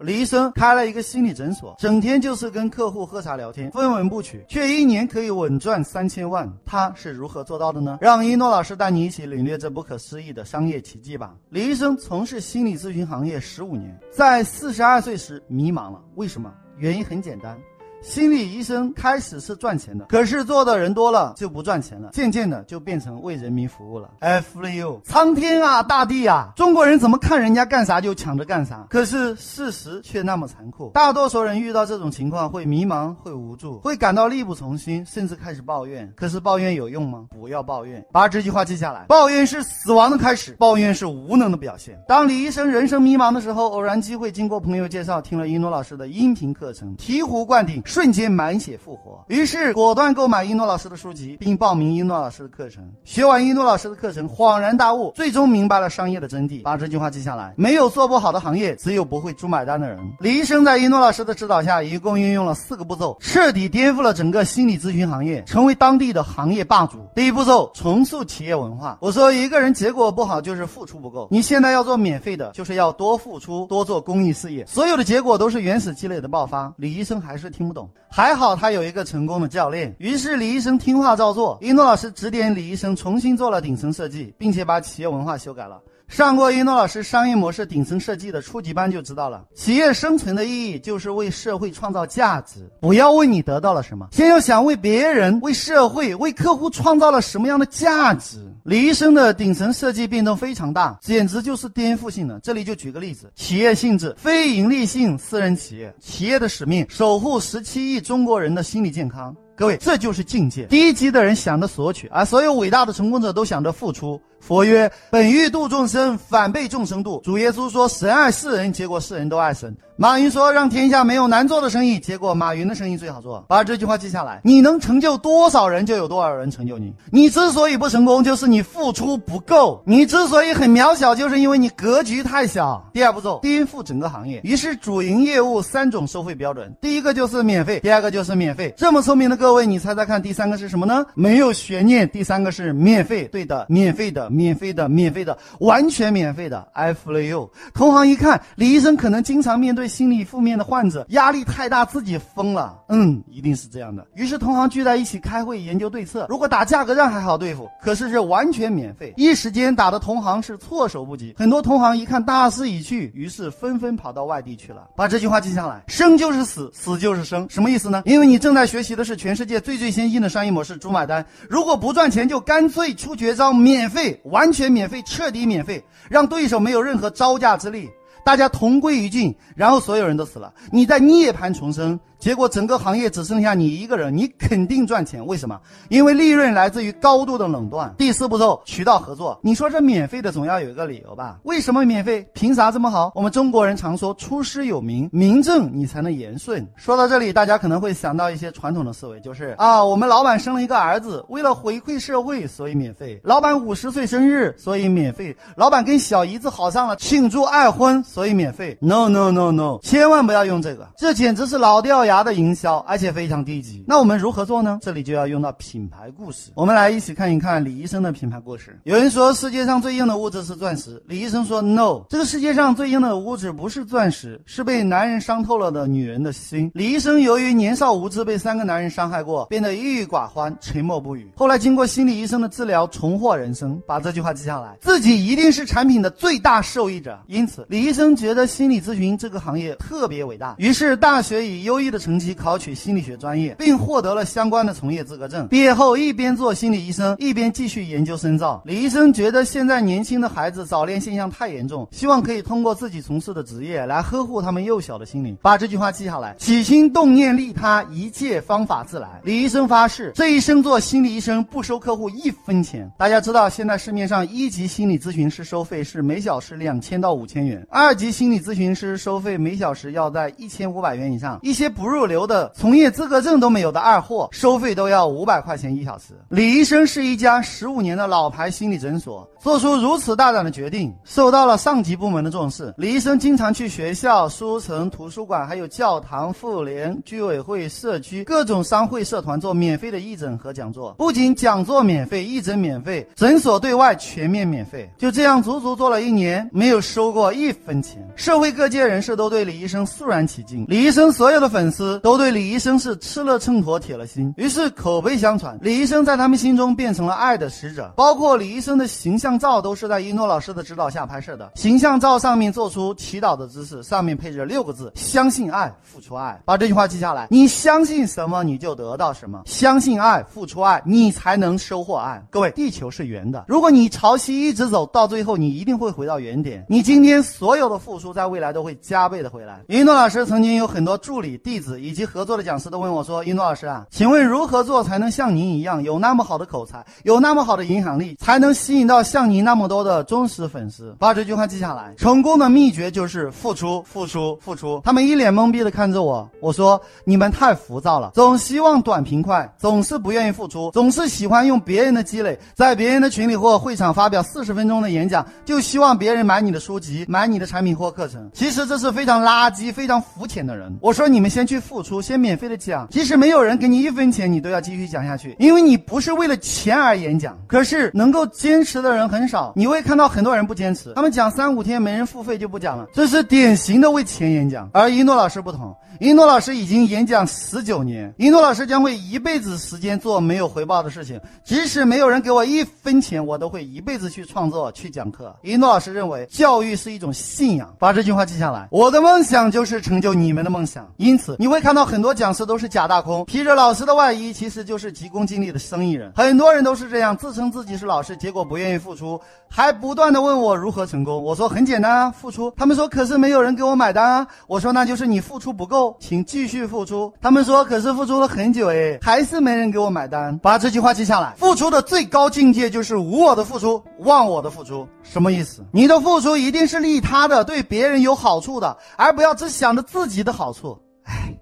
李医生开了一个心理诊所，整天就是跟客户喝茶聊天，分文不取，却一年可以稳赚三千万。他是如何做到的呢？让一诺老师带你一起领略这不可思议的商业奇迹吧。李医生从事心理咨询行业十五年，在四十二岁时迷茫了，为什么？原因很简单。心理医生开始是赚钱的，可是做的人多了就不赚钱了，渐渐的就变成为人民服务了。F U，苍天啊，大地啊，中国人怎么看人家干啥就抢着干啥？可是事实却那么残酷，大多数人遇到这种情况会迷茫，会无助，会感到力不从心，甚至开始抱怨。可是抱怨有用吗？不要抱怨，把这句话记下来：抱怨是死亡的开始，抱怨是无能的表现。当李医生人生迷茫的时候，偶然机会经过朋友介绍，听了一诺老师的音频课程，醍醐灌顶。瞬间满血复活，于是果断购买一诺老师的书籍，并报名一诺老师的课程。学完一诺老师的课程，恍然大悟，最终明白了商业的真谛。把这句话记下来：没有做不好的行业，只有不会猪买单的人。李医生在一诺老师的指导下，一共运用了四个步骤，彻底颠覆了整个心理咨询行业，成为当地的行业霸主。第一步骤，重塑企业文化。我说，一个人结果不好，就是付出不够。你现在要做免费的，就是要多付出，多做公益事业。所有的结果都是原始积累的爆发。李医生还是听不懂。还好他有一个成功的教练，于是李医生听话照做。一诺老师指点李医生重新做了顶层设计，并且把企业文化修改了。上过一诺老师商业模式顶层设计的初级班就知道了，企业生存的意义就是为社会创造价值。不要问你得到了什么，先要想为别人、为社会、为客户创造了什么样的价值。李医生的顶层设计变动非常大，简直就是颠覆性的。这里就举个例子：企业性质，非盈利性私人企业，企业的使命，守护十七亿中国人的心理健康。各位，这就是境界。低级的人想着索取，而所有伟大的成功者都想着付出。佛曰：本欲度众生，反被众生度。主耶稣说：神爱世人，结果世人都爱神。马云说：让天下没有难做的生意，结果马云的生意最好做。把这句话记下来，你能成就多少人，就有多少人成就你。你之所以不成功，就是你付出不够；你之所以很渺小，就是因为你格局太小。第二步骤，颠覆整个行业。于是主营业务三种收费标准，第一个就是免费，第二个就是免费。这么聪明的各位，你猜猜看，第三个是什么呢？没有悬念，第三个是免费。对的，免费的。免费的，免费的，完全免费的。I feel you。同行一看，李医生可能经常面对心理负面的患者，压力太大，自己疯了。嗯，一定是这样的。于是同行聚在一起开会研究对策。如果打价格战还好对付，可是这完全免费，一时间打的同行是措手不及。很多同行一看大势已去，于是纷纷跑到外地去了。把这句话记下来：生就是死，死就是生。什么意思呢？因为你正在学习的是全世界最最先进的商业模式——猪买单。如果不赚钱，就干脆出绝招，免费。完全免费，彻底免费，让对手没有任何招架之力，大家同归于尽，然后所有人都死了，你在涅槃重生。结果整个行业只剩下你一个人，你肯定赚钱。为什么？因为利润来自于高度的垄断。第四步骤，渠道合作。你说这免费的总要有一个理由吧？为什么免费？凭啥这么好？我们中国人常说出师有名，名正你才能言顺。说到这里，大家可能会想到一些传统的思维，就是啊，我们老板生了一个儿子，为了回馈社会，所以免费；老板五十岁生日，所以免费；老板跟小姨子好上了，庆祝二婚，所以免费。No no no no，千万不要用这个，这简直是老掉牙。牙的营销，而且非常低级。那我们如何做呢？这里就要用到品牌故事。我们来一起看一看李医生的品牌故事。有人说世界上最硬的物质是钻石，李医生说 no，这个世界上最硬的物质不是钻石，是被男人伤透了的女人的心。李医生由于年少无知，被三个男人伤害过，变得郁郁寡欢，沉默不语。后来经过心理医生的治疗，重获人生。把这句话记下来，自己一定是产品的最大受益者。因此，李医生觉得心理咨询这个行业特别伟大，于是大学以优异的。成绩考取心理学专业，并获得了相关的从业资格证。毕业后，一边做心理医生，一边继续研究深造。李医生觉得现在年轻的孩子早恋现象太严重，希望可以通过自己从事的职业来呵护他们幼小的心灵。把这句话记下来：起心动念利他，一切方法自来。李医生发誓，这一生做心理医生不收客户一分钱。大家知道，现在市面上一级心理咨询师收费是每小时两千到五千元，二级心理咨询师收费每小时要在一千五百元以上。一些不入流的从业资格证都没有的二货，收费都要五百块钱一小时。李医生是一家十五年的老牌心理诊所，做出如此大胆的决定，受到了上级部门的重视。李医生经常去学校、书城、图书馆，还有教堂、妇联、居委会、社区各种商会社团做免费的义诊和讲座。不仅讲座免费，义诊免费，诊所对外全面免费。就这样，足足做了一年，没有收过一分钱。社会各界人士都对李医生肃然起敬。李医生所有的粉丝都对李医生是吃了秤砣铁了心，于是口碑相传，李医生在他们心中变成了爱的使者。包括李医生的形象照都是在一诺老师的指导下拍摄的，形象照上面做出祈祷的姿势，上面配着六个字：相信爱，付出爱。把这句话记下来，你相信什么，你就得到什么。相信爱，付出爱，你才能收获爱。各位，地球是圆的，如果你朝西一直走到最后，你一定会回到原点。你今天所有的付出，在未来都会加倍的回来。一诺老师曾经有很多助理、弟子以及合作的讲师都问我说：“一诺老师啊，请问如何做才能像您一样有那么好的口才，有那么好的影响力，才能吸引到像您那么多的忠实粉丝？”把这句话记下来。成功的秘诀就是付出，付出，付出。他们一脸懵逼的看着我，我说：“你们太浮躁了，总希望短平快，总是不愿意付出，总是喜欢用别人的积累，在别人的群里或会场发表四十分钟的演讲，就希望别人买你的书籍，买你的产品或课程。其实这是非常垃圾、非常肤浅的人。我说你们先去付出，先免费的讲，即使没有人给你一分钱，你都要继续讲下去，因为你不是为了钱而演讲。可是能够坚持的人很少，你会看到很多人不坚持，他们讲三五天没人付费就不讲了，这是典型的为钱演讲。而一诺老师不同。一诺老师已经演讲十九年，一诺老师将会一辈子时间做没有回报的事情，即使没有人给我一分钱，我都会一辈子去创作、去讲课。一诺老师认为教育是一种信仰，把这句话记下来。我的梦想就是成就你们的梦想，因此你会看到很多讲师都是假大空，披着老师的外衣，其实就是急功近利的生意人。很多人都是这样，自称自己是老师，结果不愿意付出，还不断的问我如何成功。我说很简单啊，付出。他们说可是没有人给我买单啊。我说那就是你付出不够。请继续付出。他们说，可是付出了很久，哎，还是没人给我买单。把这句话记下来。付出的最高境界就是无我的付出，忘我的付出。什么意思？你的付出一定是利他的，对别人有好处的，而不要只想着自己的好处。唉。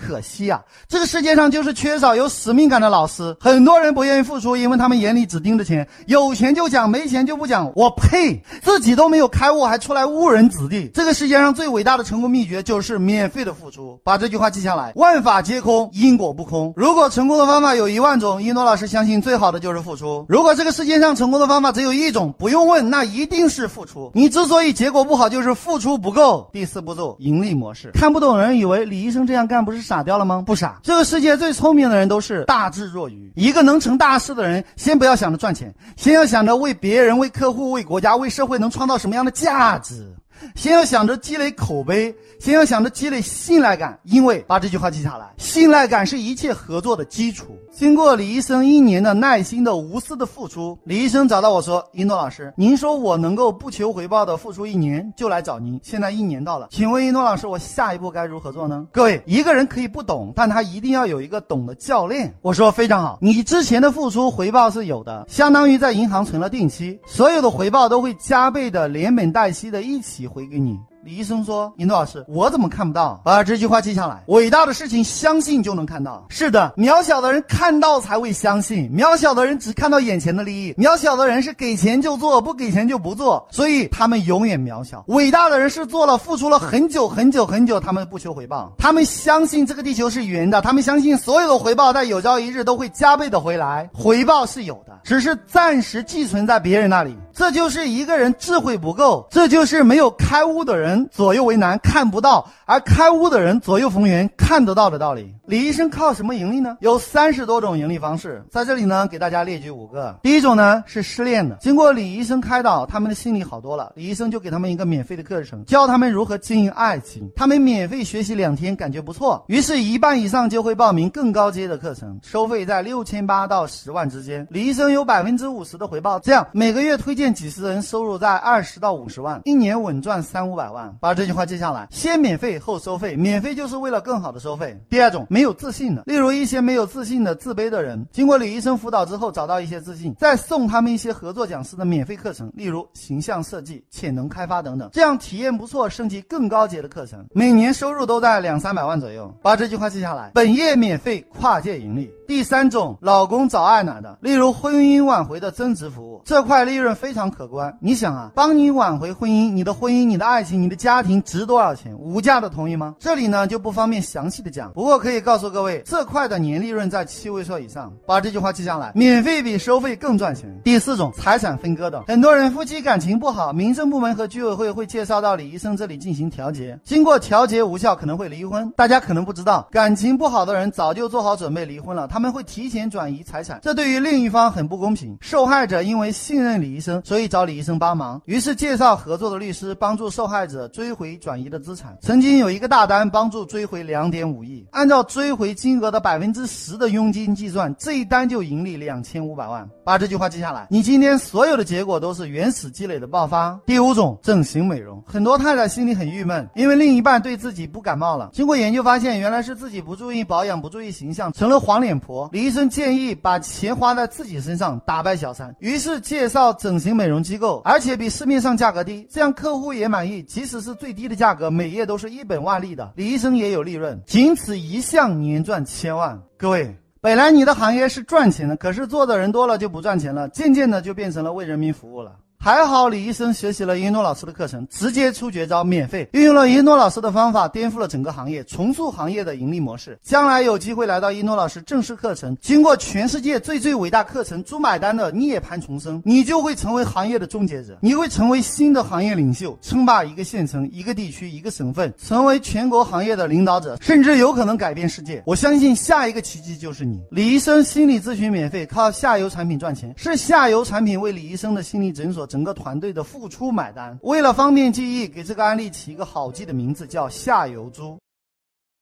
可惜啊，这个世界上就是缺少有使命感的老师。很多人不愿意付出，因为他们眼里只盯着钱，有钱就讲，没钱就不讲。我呸！自己都没有开悟，还出来误人子弟。这个世界上最伟大的成功秘诀就是免费的付出。把这句话记下来：万法皆空，因果不空。如果成功的方法有一万种，一诺老师相信最好的就是付出。如果这个世界上成功的方法只有一种，不用问，那一定是付出。你之所以结果不好，就是付出不够。第四步骤：盈利模式。看不懂人以为李医生这样干不是？傻掉了吗？不傻。这个世界最聪明的人都是大智若愚。一个能成大事的人，先不要想着赚钱，先要想着为别人、为客户、为国家、为社会能创造什么样的价值。先要想着积累口碑，先要想着积累信赖感，因为把这句话记下来，信赖感是一切合作的基础。经过李医生一年的耐心的无私的付出，李医生找到我说：“一诺老师，您说我能够不求回报的付出一年，就来找您。现在一年到了，请问一诺老师，我下一步该如何做呢？”各位，一个人可以不懂，但他一定要有一个懂的教练。我说非常好，你之前的付出回报是有的，相当于在银行存了定期，所有的回报都会加倍的连本带息的一起。回给你，李医生说：“尹诺老师，我怎么看不到？把这句话记下来。伟大的事情，相信就能看到。是的，渺小的人看到才会相信，渺小的人只看到眼前的利益，渺小的人是给钱就做，不给钱就不做，所以他们永远渺小。伟大的人是做了，付出了很久很久很久，他们不求回报，他们相信这个地球是圆的，他们相信所有的回报在有朝一日都会加倍的回来。回报是有的，只是暂时寄存在别人那里。”这就是一个人智慧不够，这就是没有开悟的人人左右为难，看不到；而开悟的人左右逢源，看得到的道理。李医生靠什么盈利呢？有三十多种盈利方式，在这里呢，给大家列举五个。第一种呢是失恋的，经过李医生开导，他们的心理好多了。李医生就给他们一个免费的课程，教他们如何经营爱情。他们免费学习两天，感觉不错，于是，一半以上就会报名更高阶的课程，收费在六千八到十万之间。李医生有百分之五十的回报，这样每个月推荐。几十人收入在二十到五十万，一年稳赚三五百万。把这句话记下来：先免费后收费，免费就是为了更好的收费。第二种，没有自信的，例如一些没有自信的、自卑的人，经过李医生辅导之后找到一些自信，再送他们一些合作讲师的免费课程，例如形象设计、潜能开发等等，这样体验不错，升级更高阶的课程，每年收入都在两三百万左右。把这句话记下来：本业免费，跨界盈利。第三种，老公找爱奶的，例如婚姻挽回的增值服务，这块利润非常可观。你想啊，帮你挽回婚姻，你的婚姻、你的爱情、你的家庭值多少钱？无价的同意吗？这里呢就不方便详细的讲，不过可以告诉各位，这块的年利润在七位数以上。把这句话记下来，免费比收费更赚钱。第四种，财产分割的，很多人夫妻感情不好，民政部门和居委会会介绍到李医生这里进行调解，经过调解无效，可能会离婚。大家可能不知道，感情不好的人早就做好准备离婚了，他。他们会提前转移财产，这对于另一方很不公平。受害者因为信任李医生，所以找李医生帮忙，于是介绍合作的律师帮助受害者追回转移的资产。曾经有一个大单帮助追回两点五亿，按照追回金额的百分之十的佣金计算，这一单就盈利两千五百万。把这句话记下来，你今天所有的结果都是原始积累的爆发。第五种，整形美容，很多太太心里很郁闷，因为另一半对自己不感冒了。经过研究发现，原来是自己不注意保养，不注意形象，成了黄脸婆。李医生建议把钱花在自己身上，打败小三。于是介绍整形美容机构，而且比市面上价格低，这样客户也满意。即使是最低的价格，每月都是一本万利的，李医生也有利润，仅此一项年赚千万。各位，本来你的行业是赚钱的，可是做的人多了就不赚钱了，渐渐的就变成了为人民服务了。还好李医生学习了一诺老师的课程，直接出绝招，免费运用了一诺老师的方法，颠覆了整个行业，重塑行业的盈利模式。将来有机会来到一诺老师正式课程，经过全世界最最伟大课程猪买单的涅槃重生，你就会成为行业的终结者，你会成为新的行业领袖，称霸一个县城、一个地区、一个省份，成为全国行业的领导者，甚至有可能改变世界。我相信下一个奇迹就是你。李医生心理咨询免费，靠下游产品赚钱，是下游产品为李医生的心理诊所。整个团队的付出买单。为了方便记忆，给这个案例起一个好记的名字，叫下游猪。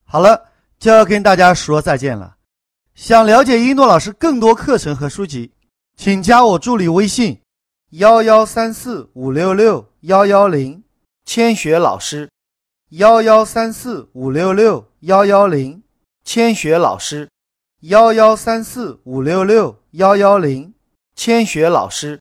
好了，就要跟大家说再见了。想了解一诺老师更多课程和书籍，请加我助理微信：幺幺三四五六六幺幺零，千雪老师。幺幺三四五六六幺幺零，千雪老师。幺幺三四五六六幺幺零，千雪老师。